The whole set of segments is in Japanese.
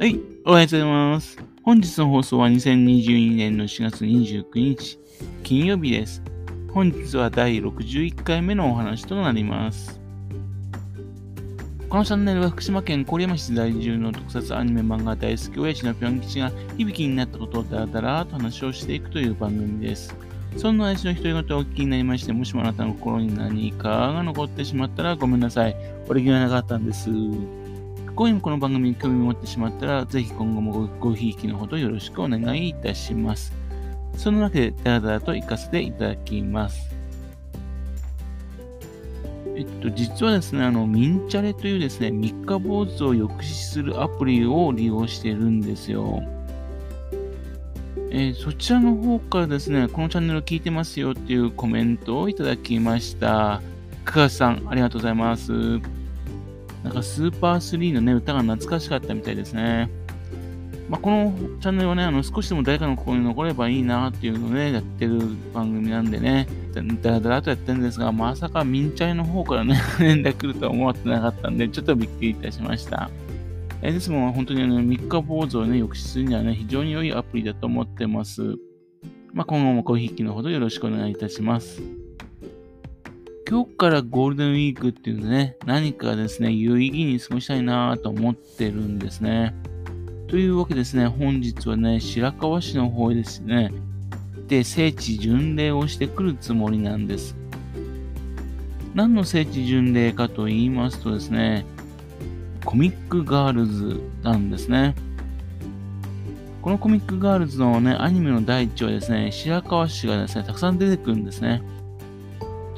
はい、おはようございます。本日の放送は2022年の4月29日、金曜日です。本日は第61回目のお話となります。このチャンネルは福島県郡山市在住の特撮アニメ漫画大好き親父のぴょん吉が響きになったことをだらだらと話をしていくという番組です。そんな親父の独り言をお聞きになりまして、もしもあなたの心に何かが残ってしまったらごめんなさい。俺気がなかったんです。今夜もこの番組に興味を持ってしまったら、ぜひ今後もごひいきのほどよろしくお願いいたします。そのわけで、だらだらと行かせていただきます。えっと、実はですね、あの、ミンチャレというですね、三日坊主を抑止するアプリを利用しているんですよ。えー、そちらの方からですね、このチャンネル聞いてますよっていうコメントをいただきました。かかさん、ありがとうございます。なんかスーパー3のね、歌が懐かしかったみたいですね。まあ、このチャンネルはね、あの少しでも誰かの心に残ればいいなっていうのをね、やってる番組なんでね、だらだらとやってるんですが、まさかミンチャイの方からね、連絡来るとは思ってなかったんで、ちょっとびっくりいたしました。えですもん、本当にあの3日坊主をね、抑止するにはね、非常に良いアプリだと思ってます。まあ、今後もごひいきのほどよろしくお願いいたします。今日からゴールデンウィークっていうね、何かですね、有意義に過ごしたいなと思ってるんですね。というわけですね、本日はね、白河市の方へですね、で、聖地巡礼をしてくるつもりなんです。何の聖地巡礼かと言いますとですね、コミックガールズなんですね。このコミックガールズのね、アニメの第一話ですね、白河市がですね、たくさん出てくるんですね。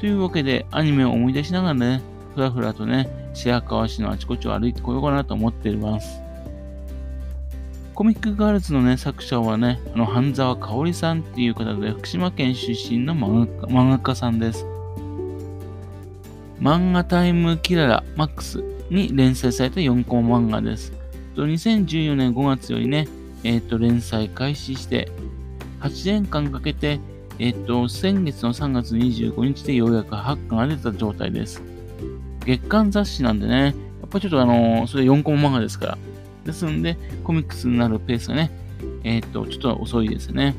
というわけで、アニメを思い出しながらね、ふらふらとね、白河市のあちこちを歩いてこようかなと思っています。コミックガールズのね、作者はね、あの、半沢香織さんっていう方で、福島県出身の漫画家さんです。漫画タイムキララマックスに連載された4コマ漫画です。2014年5月よりね、えっ、ー、と、連載開始して、8年間かけてえっと、先月の3月25日でようやく8巻が出た状態です。月刊雑誌なんでね、やっぱちょっとあの、それ4コマ漫画ですから。ですんで、コミックスになるペースがね、えっと、ちょっと遅いですね。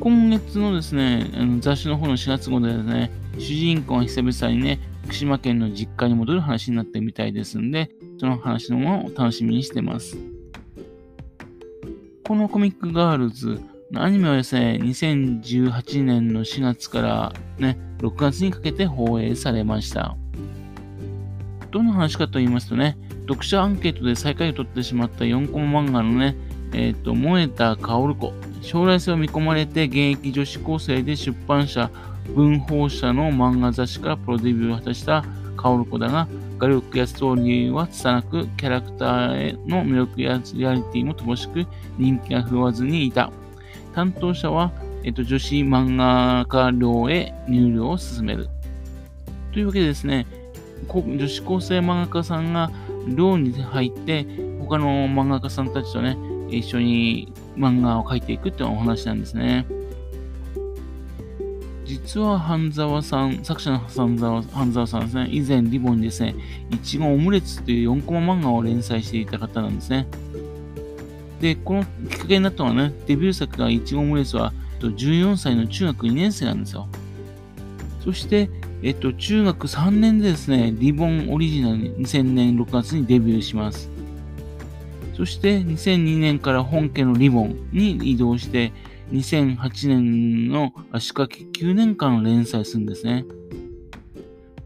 今月のですね、雑誌の方の4月号でですね、主人公が久々にね、福島県の実家に戻る話になってみたいですんで、その話のものを楽しみにしてます。このコミックガールズ、アニメはですね、2018年の4月からね、6月にかけて放映されました。どんな話かと言いますとね、読者アンケートで最下位を取ってしまった4コマ漫画のね、えっ、ー、と、萌えた薫子。将来性を見込まれて現役女子高生で出版社、文法社の漫画雑誌からプロデビューを果たした薫子だが、画力やストーリーは拙く、キャラクターへの魅力やリアリティも乏しく、人気が振るわずにいた。担当者は、えっと、女子漫画家寮へ入寮を進める。というわけでですね、女子高生漫画家さんが寮に入って、他の漫画家さんたちとね、一緒に漫画を描いていくっていうお話なんですね。実は半沢さん、作者の半沢半沢さんですね、以前リボンにですね、いちごオムレツという4コマ漫画を連載していた方なんですね。で、このきっかけになったのはね、デビュー作がいちごオムレスは、14歳の中学2年生なんですよ。そして、えっと、中学3年でですね、リボンオリジナル2000年6月にデビューします。そして2002年から本家のリボンに移動して、2008年の足掛け9年間連載するんですね。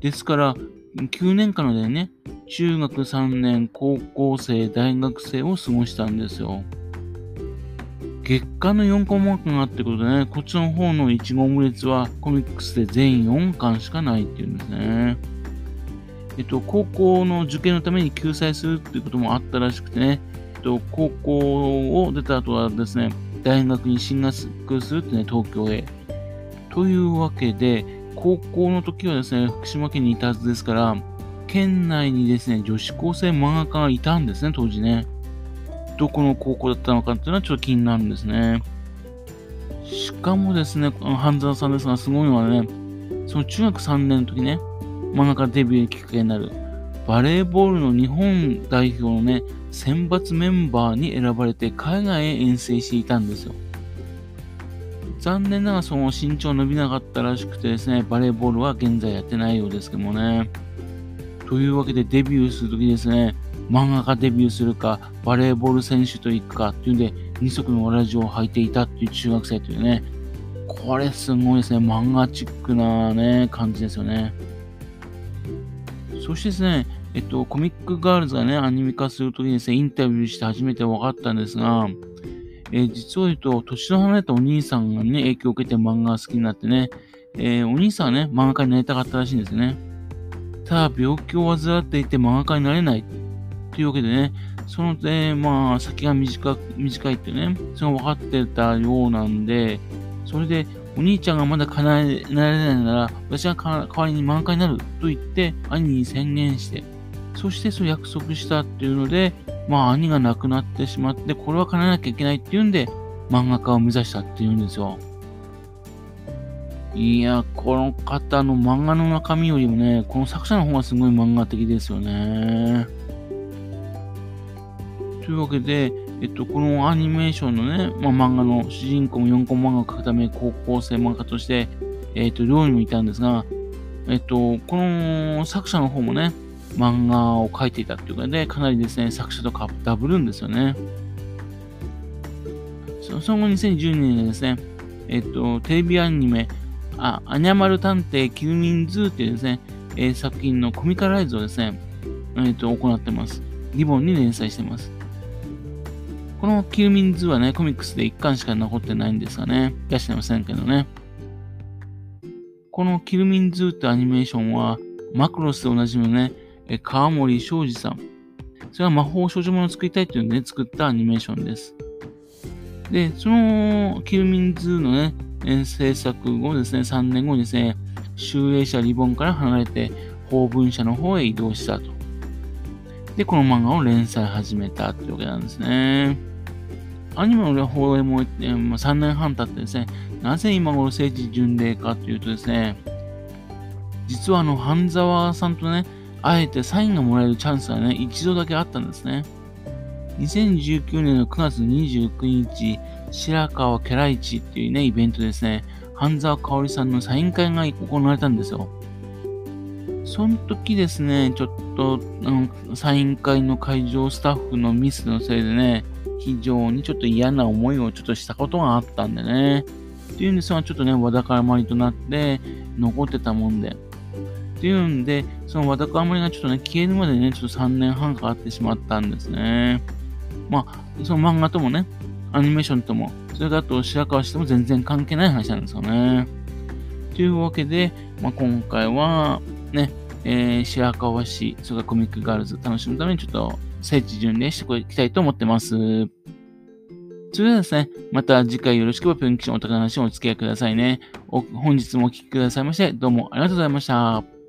ですから、9年間のでね、中学3年、高校生、大学生を過ごしたんですよ。月間の4コマ漫画ってことでね、こっちの方の1号オムレツはコミックスで全4巻しかないっていうんですね。えっと、高校の受験のために救済するっていうこともあったらしくてね、えっと、高校を出た後はですね、大学に進学するってね、東京へ。というわけで、高校の時はですね、福島県にいたはずですから、県内にですね、女子高生漫画家がいたんですね、当時ね。どこの高校だったのかっていうのはちょっと気になるんですね。しかもですね、この半沢さんですが、すごいのはね、その中学3年の時ね、漫画家デビューきっかけになる、バレーボールの日本代表のね、選抜メンバーに選ばれて海外へ遠征していたんですよ。残念ながらその身長伸びなかったらしくてですね、バレーボールは現在やってないようですけどもね。というわけでデビューするときですね、漫画家デビューするか、バレーボール選手と行くかっていうんで、二足のラジオを履いていたっていう中学生というね、これすごいですね、漫画チックなね、感じですよね。そしてですね、えっと、コミックガールズがね、アニメ化するときにですね、インタビューして初めて分かったんですが、えー、実を言うと、年の離れたお兄さんがね、影響を受けて漫画が好きになってね、えー、お兄さんはね、漫画家になりたかったらしいんですね。ただ、病気を患っていて漫画家になれない。というわけでね、そので、まあ、先が短短いってね、それが分かってたようなんで、それで、お兄ちゃんがまだ叶えられないなら、私が代わりに漫画家になると言って、兄に宣言して、そしてそう約束したっていうので、まあ兄が亡くなってしまって、これは叶えなきゃいけないっていうんで、漫画家を目指したっていうんですよ。いや、この方の漫画の中身よりもね、この作者の方がすごい漫画的ですよね。というわけで、えっと、このアニメーションのね、まあ、漫画の主人公も4コマ漫画を描くため、高校生漫画家として、えっと、寮にもいたんですが、えっと、この作者の方もね、漫画を描いていたっていうかで、かなりですね、作者とかダブるんですよね。その後2012年にですね、えっと、テレビアニメ、あ、あにゃまる探偵キルミンずぅっていうですね、えー、作品のコミカライズをですね、えっと、行ってます。りぼんに連載してます。このキルミンずぅはね、コミックスで1巻しか残ってないんですがね、出してませんけどね。このキルミンずぅってアニメーションは、マクロスでおなじみのね、河森正治さん。それは魔法少女ものを作りたいっていうので、ね、作ったアニメーションです。で、そのキルミンずぅのね、制作後ですね、3年後にですね、集英社リボンから離れて、法文社の方へ移動したと。で、この漫画を連載始めたっていうわけなんですね。アニメの放映も3年半経ってですね、なぜ今頃政治巡礼かというとですね、実はあの、半沢さんとね、あえてサインがもらえるチャンスがね、一度だけあったんですね。2019年の9月29日、白川ケライチっていうね、イベントですね、半沢香織さんのサイン会が行われたんですよ。その時ですね、ちょっと、うん、サイン会の会場スタッフのミスのせいでね、非常にちょっと嫌な思いをちょっとしたことがあったんでね。っていうんですが、ちょっとね、わだかまりとなって残ってたもんで。っていうんで、そのわだかまりがちょっとね、消えるまでね、ちょっと3年半かかってしまったんですね。まあ、その漫画ともね、アニメーションとも、それだと白川しても全然関係ない話なんですよね。というわけで、まあ、今回は、ね、えー、白川市、それからコミックガールズ楽しむためにちょっと聖地巡礼していきたいと思ってます。それではですね、また次回よろしければ、ピョンキションお宝の話をお付き合いくださいね。本日もお聴きくださいまして、どうもありがとうございました。